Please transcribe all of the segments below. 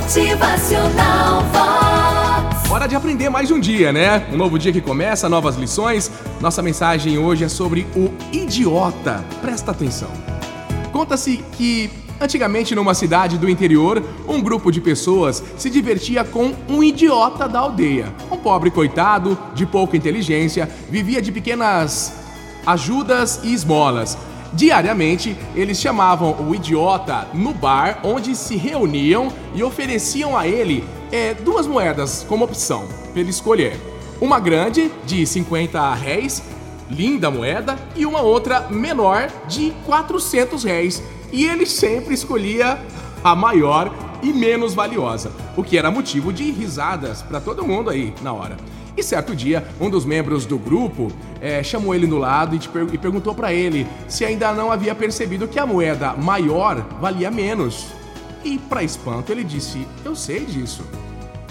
Motivacional Vox. Hora de aprender mais um dia, né? Um novo dia que começa, novas lições. Nossa mensagem hoje é sobre o idiota. Presta atenção. Conta-se que antigamente numa cidade do interior, um grupo de pessoas se divertia com um idiota da aldeia. Um pobre coitado, de pouca inteligência, vivia de pequenas ajudas e esmolas. Diariamente, eles chamavam o idiota no bar onde se reuniam e ofereciam a ele é, duas moedas como opção para ele escolher. Uma grande, de 50 réis, linda moeda, e uma outra menor, de 400 réis. E ele sempre escolhia a maior e menos valiosa, o que era motivo de risadas para todo mundo aí na hora. E certo dia, um dos membros do grupo é, chamou ele no lado e, per e perguntou para ele se ainda não havia percebido que a moeda maior valia menos. E, para espanto, ele disse: Eu sei disso.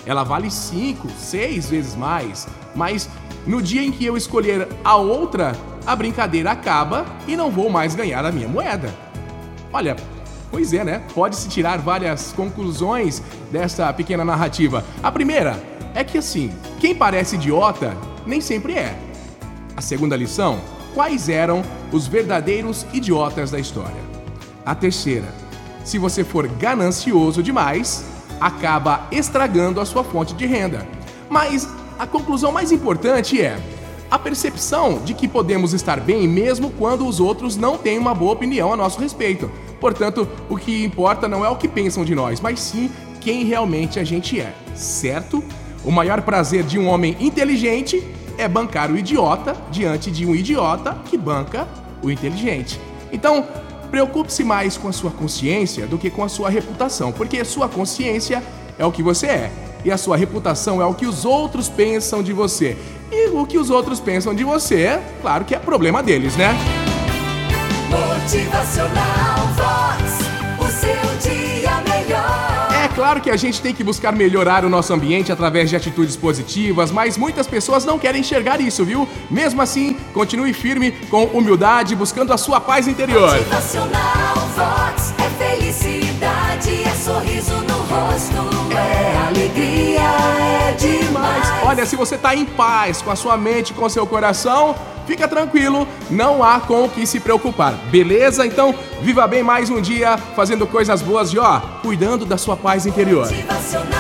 Ela vale cinco, seis vezes mais, mas no dia em que eu escolher a outra, a brincadeira acaba e não vou mais ganhar a minha moeda. Olha, pois é, né? Pode-se tirar várias conclusões dessa pequena narrativa. A primeira é que assim, quem parece idiota nem sempre é. A segunda lição: quais eram os verdadeiros idiotas da história? A terceira: se você for ganancioso demais, acaba estragando a sua fonte de renda. Mas a conclusão mais importante é a percepção de que podemos estar bem mesmo quando os outros não têm uma boa opinião a nosso respeito. Portanto, o que importa não é o que pensam de nós, mas sim quem realmente a gente é, certo? O maior prazer de um homem inteligente é bancar o idiota diante de um idiota que banca o inteligente. Então, preocupe-se mais com a sua consciência do que com a sua reputação, porque sua consciência é o que você é e a sua reputação é o que os outros pensam de você. E o que os outros pensam de você, claro que é problema deles, né? Motivacional claro que a gente tem que buscar melhorar o nosso ambiente através de atitudes positivas, mas muitas pessoas não querem enxergar isso, viu? Mesmo assim, continue firme com humildade, buscando a sua paz interior. Motivacional Se você tá em paz com a sua mente, com o seu coração, fica tranquilo, não há com o que se preocupar, beleza? Então, viva bem mais um dia fazendo coisas boas e ó, cuidando da sua paz interior. Motivacional